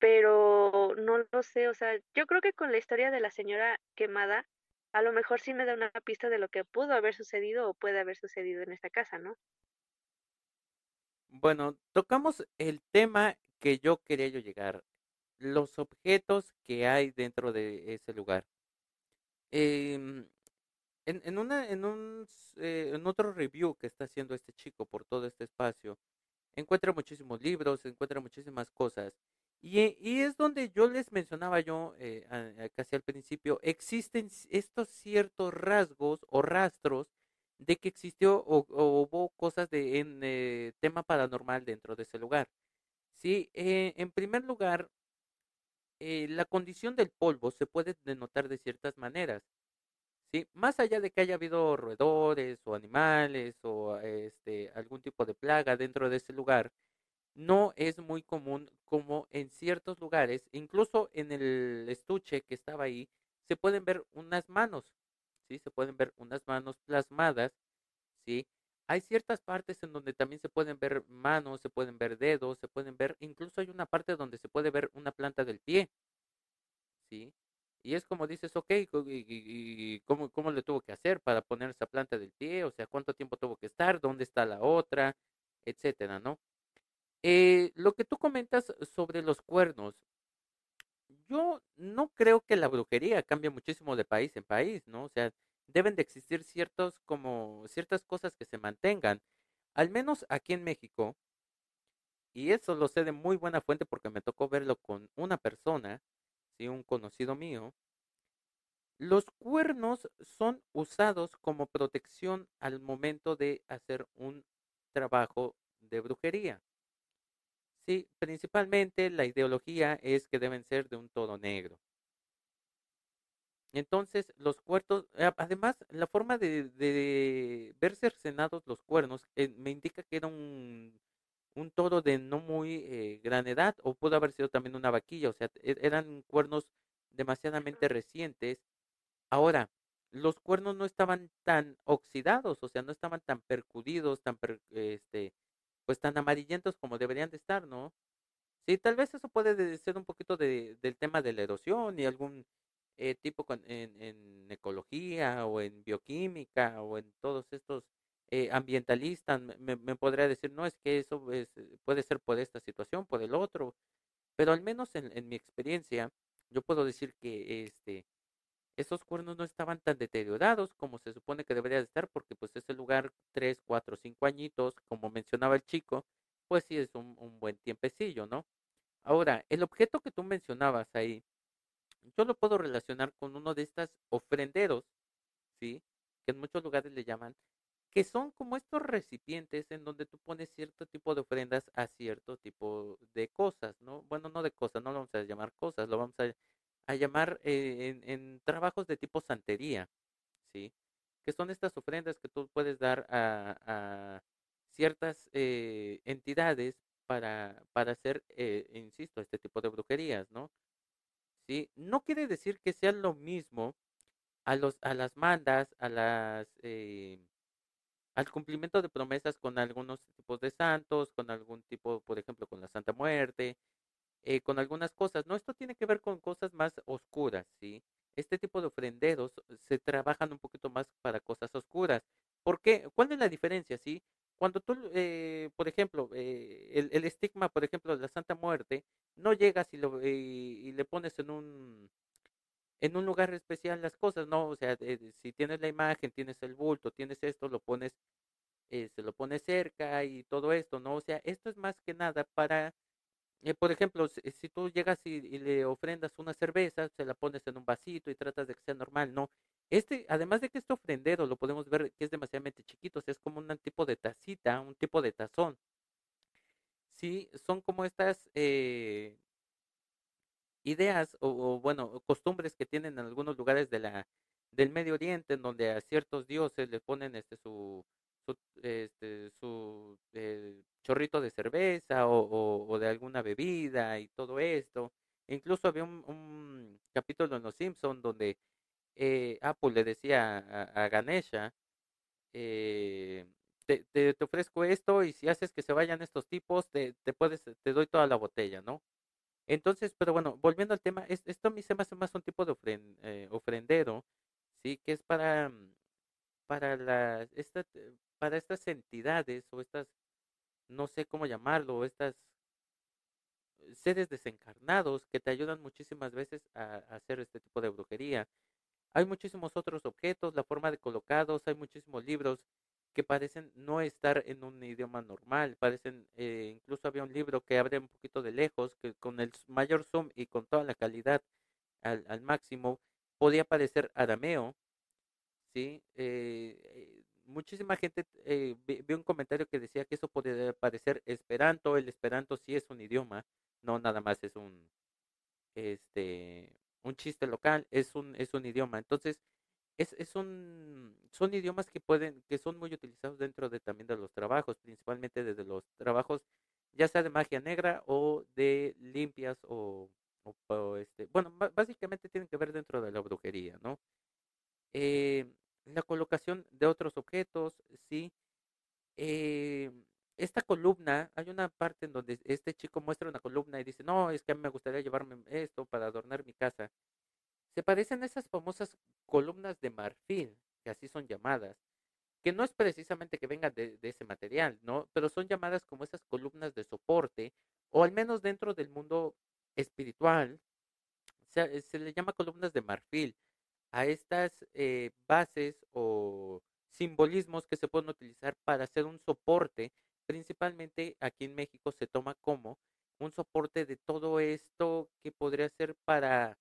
pero no lo sé, o sea, yo creo que con la historia de la señora quemada, a lo mejor sí me da una pista de lo que pudo haber sucedido o puede haber sucedido en esta casa, ¿no? Bueno, tocamos el tema que yo quería yo llegar, los objetos que hay dentro de ese lugar. Eh, en, en, una, en, un, eh, en otro review que está haciendo este chico por todo este espacio, encuentra muchísimos libros, encuentra muchísimas cosas. Y, y es donde yo les mencionaba yo eh, casi al principio, existen estos ciertos rasgos o rastros de que existió o, o hubo cosas de en eh, tema paranormal dentro de ese lugar. Sí, eh, en primer lugar, eh, la condición del polvo se puede denotar de ciertas maneras. ¿sí? Más allá de que haya habido roedores o animales o este, algún tipo de plaga dentro de ese lugar, no es muy común como en ciertos lugares, incluso en el estuche que estaba ahí, se pueden ver unas manos, ¿sí? Se pueden ver unas manos plasmadas, ¿sí? Hay ciertas partes en donde también se pueden ver manos, se pueden ver dedos, se pueden ver, incluso hay una parte donde se puede ver una planta del pie, ¿sí? Y es como dices, ok, y, cómo, cómo, le tuvo que hacer para poner esa planta del pie? O sea, ¿cuánto tiempo tuvo que estar? ¿Dónde está la otra? Etcétera, ¿no? Eh, lo que tú comentas sobre los cuernos, yo no creo que la brujería cambie muchísimo de país en país, ¿no? O sea, deben de existir ciertos como ciertas cosas que se mantengan. Al menos aquí en México, y eso lo sé de muy buena fuente porque me tocó verlo con una persona, sí, un conocido mío. Los cuernos son usados como protección al momento de hacer un trabajo de brujería. Sí, principalmente la ideología es que deben ser de un todo negro. Entonces, los cuernos, además, la forma de, de ver cercenados los cuernos eh, me indica que era un, un toro de no muy eh, gran edad, o pudo haber sido también una vaquilla, o sea, e, eran cuernos demasiadamente recientes. Ahora, los cuernos no estaban tan oxidados, o sea, no estaban tan percudidos, tan, este, pues tan amarillentos como deberían de estar, ¿no? Sí, tal vez eso puede ser un poquito de, del tema de la erosión y algún eh, tipo en, ecología o en bioquímica o en todos estos eh, ambientalistas me, podría decir, no, es que eso puede ser por esta situación, por el otro, pero al menos en, en mi experiencia, yo puedo decir que este, esos cuernos no estaban tan deteriorados como se supone que debería de estar, porque pues ese lugar, tres, cuatro, cinco añitos, como mencionaba el chico, pues sí es un, un buen tiempecillo, ¿no? Ahora, el objeto que tú mencionabas ahí, yo lo puedo relacionar con uno de estas ofrenderos, ¿sí? Que en muchos lugares le llaman, que son como estos recipientes en donde tú pones cierto tipo de ofrendas a cierto tipo de cosas, ¿no? Bueno, no de cosas, no lo vamos a llamar cosas, lo vamos a, a llamar eh, en, trabajos de tipo santería, ¿sí? Que son estas ofrendas que tú puedes dar a, ciertas eh, entidades para, para hacer, eh, insisto, este tipo de brujerías, ¿no? No quiere decir que sea lo mismo a, los, a las mandas, a las, eh, al cumplimiento de promesas con algunos tipos de santos, con algún tipo, por ejemplo, con la Santa Muerte, eh, con algunas cosas. No, esto tiene que ver con cosas más oscuras, ¿sí? Este tipo de ofrenderos se trabajan un poquito más para cosas oscuras. ¿Por qué? ¿Cuál es la diferencia, sí? Cuando tú, eh, por ejemplo, eh, el, el, estigma, por ejemplo, de la Santa Muerte, no llegas y, lo, y, le pones en un en un lugar especial las cosas, ¿no? O sea, eh, si tienes la imagen, tienes el bulto, tienes esto, lo pones, se lo pones cerca y todo esto, ¿no? O sea, esto es más que nada para, por ejemplo, si, tú llegas y, le ofrendas una cerveza, se la pones en un vasito y tratas de que sea normal, ¿no? Este, además de que este ofrendero lo podemos ver que es demasiadamente chiquito, es como un tipo de tacita, un tipo de tazón. Sí, son como estas eh, ideas o, bueno, costumbres que tienen en algunos lugares de la del Medio Oriente, en donde a ciertos dioses les ponen este su su, este, su eh, chorrito de cerveza o, de alguna bebida y todo esto. incluso había un, capítulo en Los Simpson donde eh, Apple le decía a, Ganesha, eh, te, te, ofrezco esto y si haces que se vayan estos tipos, te, te, puedes, te doy toda la botella, ¿no? Entonces, pero bueno, volviendo al tema, esto a mí se me hace más un tipo de eh, ofrendero, sí, que es para, mm, para las, esta, para estas entidades o estas, no sé cómo llamarlo, estas seres desencarnados que te ayudan muchísimas veces a hacer este tipo de brujería. Hay muchísimos otros objetos, la forma de colocados, hay muchísimos libros que parecen no estar en un idioma normal, parecen, eh, incluso había un libro que abre un poquito de lejos, que con el mayor zoom y con toda la calidad al, al máximo, podía parecer arameo, ¿sí? Eh, muchísima gente eh, vio un comentario que decía que eso podía parecer esperanto, el esperanto sí es un idioma, no nada más es un, este, un chiste local, es un, es un idioma. Entonces, es, es un, son idiomas que pueden, que son muy utilizados dentro de también de los trabajos, principalmente desde los trabajos, ya sea de magia negra o de limpias o, o, este, bueno, básicamente tienen que ver dentro de la brujería, ¿no? Eh, la colocación de otros objetos, sí. Eh, esta columna, hay una parte en donde este chico muestra una columna y dice, no, es que a mí me gustaría llevarme esto para adornar mi casa. Se parecen a esas famosas columnas de marfil, que así son llamadas, que no es precisamente que vengan de, ese material, ¿no? Pero son llamadas como esas columnas de soporte, o al menos dentro del mundo espiritual, se, se le llama columnas de marfil a estas eh, bases o simbolismos que se pueden utilizar para hacer un soporte, principalmente aquí en México se toma como un soporte de todo esto que podría ser para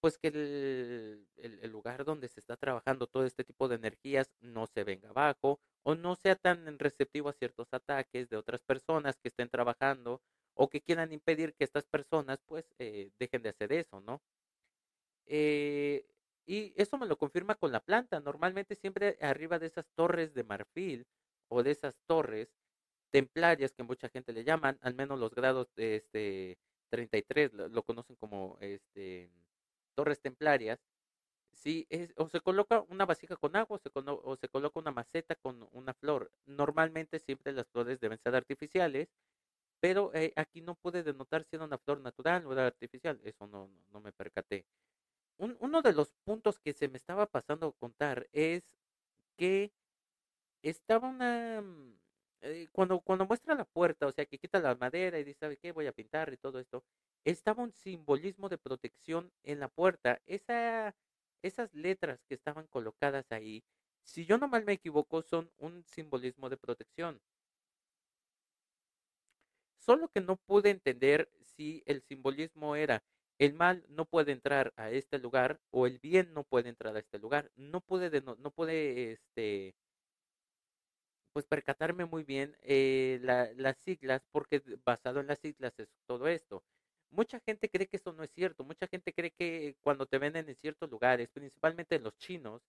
pues que el, lugar donde se está trabajando todo este tipo de energías no se venga abajo o no sea tan receptivo a ciertos ataques de otras personas que estén trabajando o que quieran impedir que estas personas pues eh, dejen de hacer eso, ¿no? Eh, y eso me lo confirma con la planta. Normalmente siempre arriba de esas torres de marfil o de esas torres templarias que mucha gente le llaman, al menos los grados de este 33 lo, lo conocen como este torres templarias. Sí, es, o se coloca una vasija con agua o se, o se coloca una maceta con una flor. Normalmente siempre las flores deben ser artificiales, pero eh, aquí no puede denotar si era una flor natural o artificial. Eso no, no, no me percaté uno de los puntos que se me estaba pasando a contar es que estaba una... Mm, eh, cuando, cuando muestra la puerta, o sea, que quita la madera y dice, ¿sabe qué? Voy a pintar y todo esto, estaba un simbolismo de protección en la puerta. Esa, esas letras que estaban colocadas ahí, si yo no mal me equivoco, son un simbolismo de protección. Solo que no pude entender si el simbolismo era el mal no puede entrar a este lugar o el bien no puede entrar a este lugar. No puede, no, no puede, este, pues percatarme muy bien eh, las siglas, porque basado en las siglas es todo esto. Mucha gente cree que eso no es cierto. Mucha gente cree que cuando te venden en ciertos lugares, principalmente en los chinos,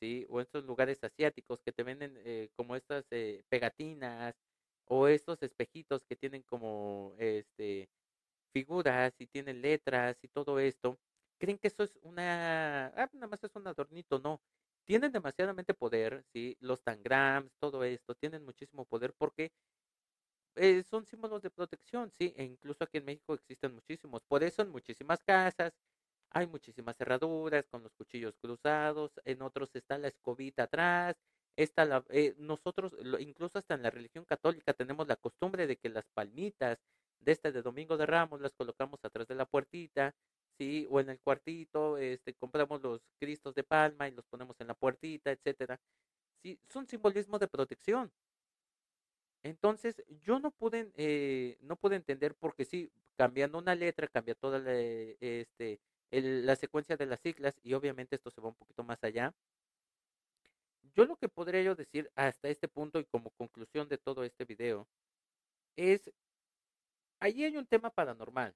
¿sí? O en estos lugares asiáticos que te venden eh, como estas eh, pegatinas o estos espejitos que tienen como, este, figuras y tienen letras y todo esto, creen que eso es una, ah, nada más es un adornito, no. Tienen demasiadamente poder, ¿sí? Los tangrams, todo esto, tienen muchísimo poder porque eh, son símbolos de protección, ¿sí? E incluso aquí en México existen muchísimos. Por eso en muchísimas casas hay muchísimas cerraduras con los cuchillos cruzados, en otros está la escobita atrás, está la, eh, nosotros, incluso hasta en la religión católica tenemos la costumbre de que las palmitas de este de Domingo de Ramos las colocamos atrás de la puertita, ¿sí? O en el cuartito, este, compramos los cristos de palma y los ponemos en la puertita, etcétera. Sí, son simbolismo de protección. Entonces, yo no pude, eh, no pude entender porque sí, cambiando una letra, cambia toda la, este, la secuencia de las siglas y obviamente esto se va un poquito más allá. Yo lo que podría yo decir hasta este punto y como conclusión de todo este video es allí hay un tema paranormal.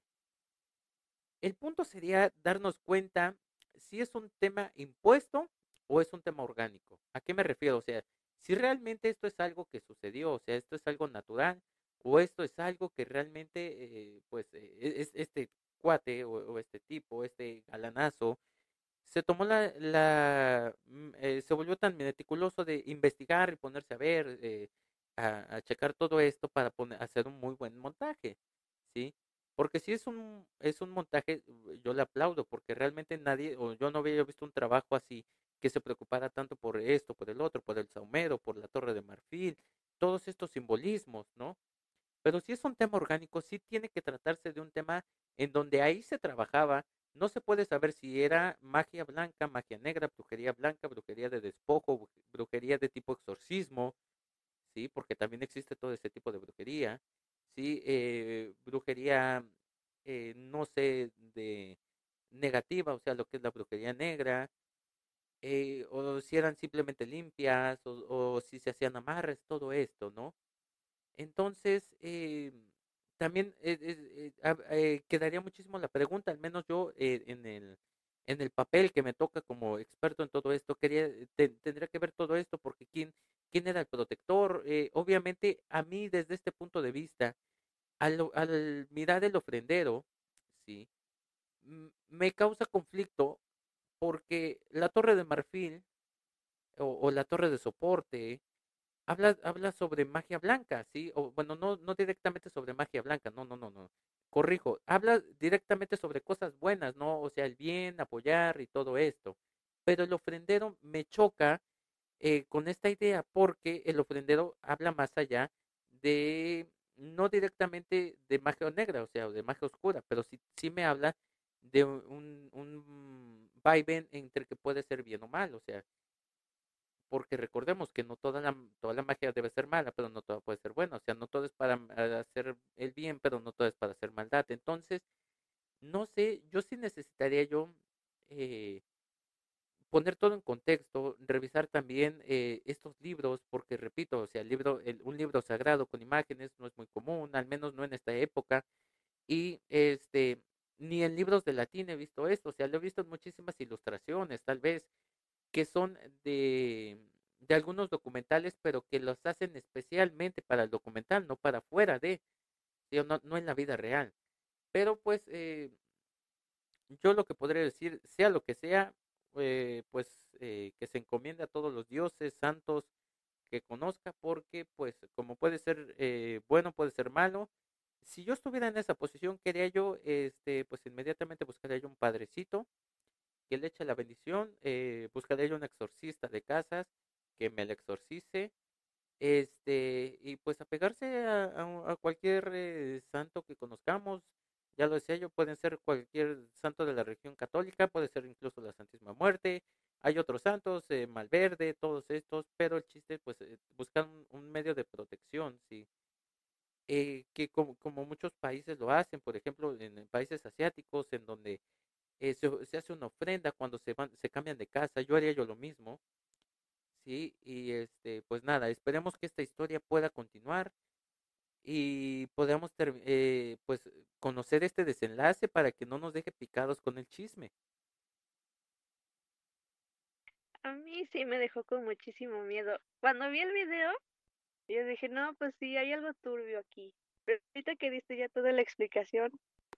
El punto sería darnos cuenta si es un tema impuesto o es un tema orgánico. ¿A qué me refiero? O sea, si realmente esto es algo que sucedió, o sea, esto es algo natural, o esto es algo que realmente, eh, pues, eh, es, este cuate o, este tipo, este galanazo, se tomó la, la mm, eh, se volvió tan meticuloso de investigar y ponerse a ver, a, a, checar todo esto para poner, hacer un muy buen montaje. ¿Sí? Porque si es un, es un montaje, yo le aplaudo, porque realmente nadie, o yo no había visto un trabajo así que se preocupara tanto por esto, por el otro, por el saumero, por la torre de marfil, todos estos simbolismos, ¿no? Pero si es un tema orgánico, sí tiene que tratarse de un tema en donde ahí se trabajaba, no se puede saber si era magia blanca, magia negra, brujería blanca, brujería de despojo, brujería de tipo exorcismo, ¿sí? Porque también existe todo ese tipo de brujería. ¿Sí? Eh, brujería, eh, no sé, de negativa, o sea, lo que es la brujería negra, eh, o si eran simplemente limpias, o, si se hacían amarres, todo esto, ¿no? Entonces, también eh, quedaría muchísimo la pregunta, al menos yo en el en el papel que me toca como experto en todo esto, quería, tendría que ver todo esto porque quién, quién era el protector. obviamente a mí desde este punto de vista, al, al mirar el ofrendero, ¿sí? me causa conflicto porque la torre de marfil o, la torre de soporte habla, habla sobre magia blanca, ¿sí? O bueno, no, no directamente sobre magia blanca, no, no, no, no. Corrijo, habla directamente sobre cosas buenas, ¿no? O sea, el bien, apoyar y todo esto. Pero el ofrendero me choca eh, con esta idea porque el ofrendero habla más allá de, no directamente de magia negra, o sea, de magia oscura, pero sí, sí me habla de un, un vaivén entre que puede ser bien o mal, o sea, porque recordemos que no toda la, toda la magia debe ser mala, pero no toda puede ser buena, o sea, no todo es para hacer el bien, pero no todo es para hacer maldad. Entonces, no sé, yo sí necesitaría yo eh, poner todo en contexto, revisar también eh, estos libros, porque repito, o sea, el libro, el, un libro sagrado con imágenes no es muy común, al menos no en esta época, y este, ni en libros de latín he visto esto, o sea, lo he visto en muchísimas ilustraciones, tal vez, que son de, de algunos documentales, pero que los hacen especialmente para el documental, no para fuera de, no, en la vida real. Pero pues eh, yo lo que podría decir, sea lo que sea, eh, pues eh, que se encomiende a todos los dioses santos que conozca, porque pues como puede ser bueno, puede ser malo. Si yo estuviera en esa posición, quería yo, este, pues inmediatamente buscaría yo un padrecito que le eche la bendición, eh, buscaré yo un exorcista de casas que me la exorcice, este, y pues apegarse a, cualquier eh, santo que conozcamos, ya lo decía yo, pueden ser cualquier santo de la religión católica, puede ser incluso la Santísima Muerte, hay otros santos, eh, Malverde, todos estos, pero el chiste pues eh, un, medio de protección, sí. Eh, que como, muchos países lo hacen, por ejemplo, en países asiáticos, en donde eh, se, hace una ofrenda cuando se van, se cambian de casa, yo haría yo lo mismo, sí, y este, pues nada, esperemos que esta historia pueda continuar y podamos eh, pues conocer este desenlace para que no nos deje picados con el chisme. A mí sí me dejó con muchísimo miedo. Cuando vi el video, yo dije, no, pues sí, hay algo turbio aquí. Pero ahorita que diste ya toda la explicación,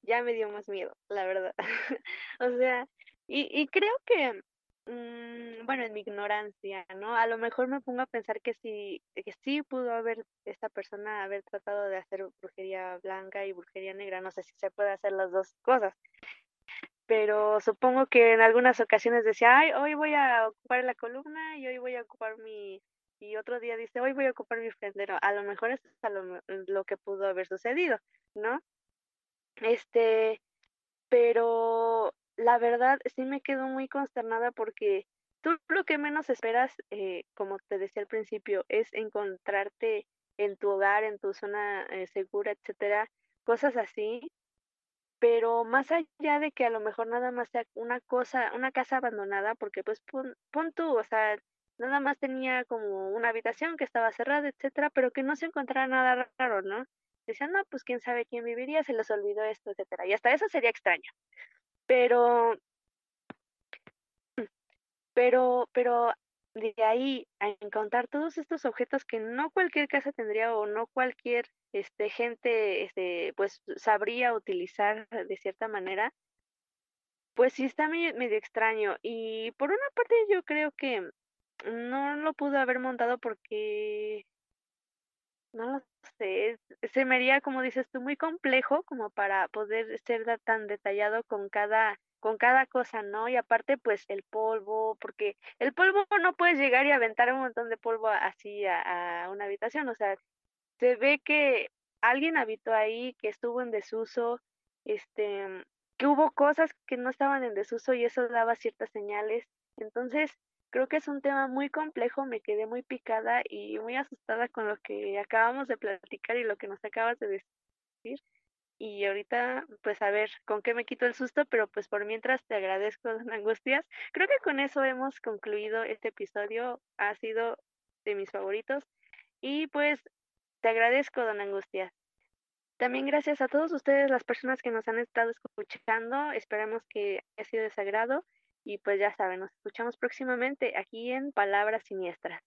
ya me dio más miedo, la verdad. <laughs> o sea, y, y creo que, mmm, bueno, en mi ignorancia, ¿no? A lo mejor me pongo a pensar que sí, que sí pudo haber esta persona haber tratado de hacer brujería blanca y brujería negra, no sé si se puede hacer las dos cosas. Pero supongo que en algunas ocasiones decía, ay, hoy voy a ocupar la columna y hoy voy a ocupar mi, y otro día dice, hoy voy a ocupar mi frendero. A lo mejor es lo, lo que pudo haber sucedido, ¿no? Este, pero la verdad sí me quedo muy consternada porque tú lo que menos esperas, eh, como te decía al principio, es encontrarte en tu hogar, en tu zona eh, segura, etcétera, cosas así. Pero más allá de que a lo mejor nada más sea una cosa, una casa abandonada, porque pues pon, pon tú, o sea, nada más tenía como una habitación que estaba cerrada, etcétera, pero que no se encontrara nada raro, ¿no? Decían, no, pues quién sabe quién viviría, se les olvidó esto, etcétera. Y hasta eso sería extraño. Pero, pero, pero de ahí a encontrar todos estos objetos que no cualquier casa tendría o no cualquier este gente este pues sabría utilizar de cierta manera pues sí está medio, medio extraño y por una parte yo creo que no lo pudo haber montado porque no lo sé, se me haría, como dices tú, muy complejo como para poder ser tan detallado con cada con cada cosa, ¿no? Y aparte, pues el polvo, porque el polvo no puedes llegar y aventar un montón de polvo así a, a una habitación, o sea, se ve que alguien habitó ahí, que estuvo en desuso, este, que hubo cosas que no estaban en desuso y eso daba ciertas señales. Entonces, Creo que es un tema muy complejo, me quedé muy picada y muy asustada con lo que acabamos de platicar y lo que nos acabas de decir. Y ahorita, pues a ver con qué me quito el susto, pero pues por mientras te agradezco, <laughs> don Angustias. Creo que con eso hemos concluido este episodio, ha sido de mis favoritos. Y pues te agradezco, don Angustias. También gracias a todos ustedes, las personas que nos han estado escuchando. Esperemos que haya sido de su agrado y pues ya saben, nos escuchamos próximamente aquí en Palabras Siniestras.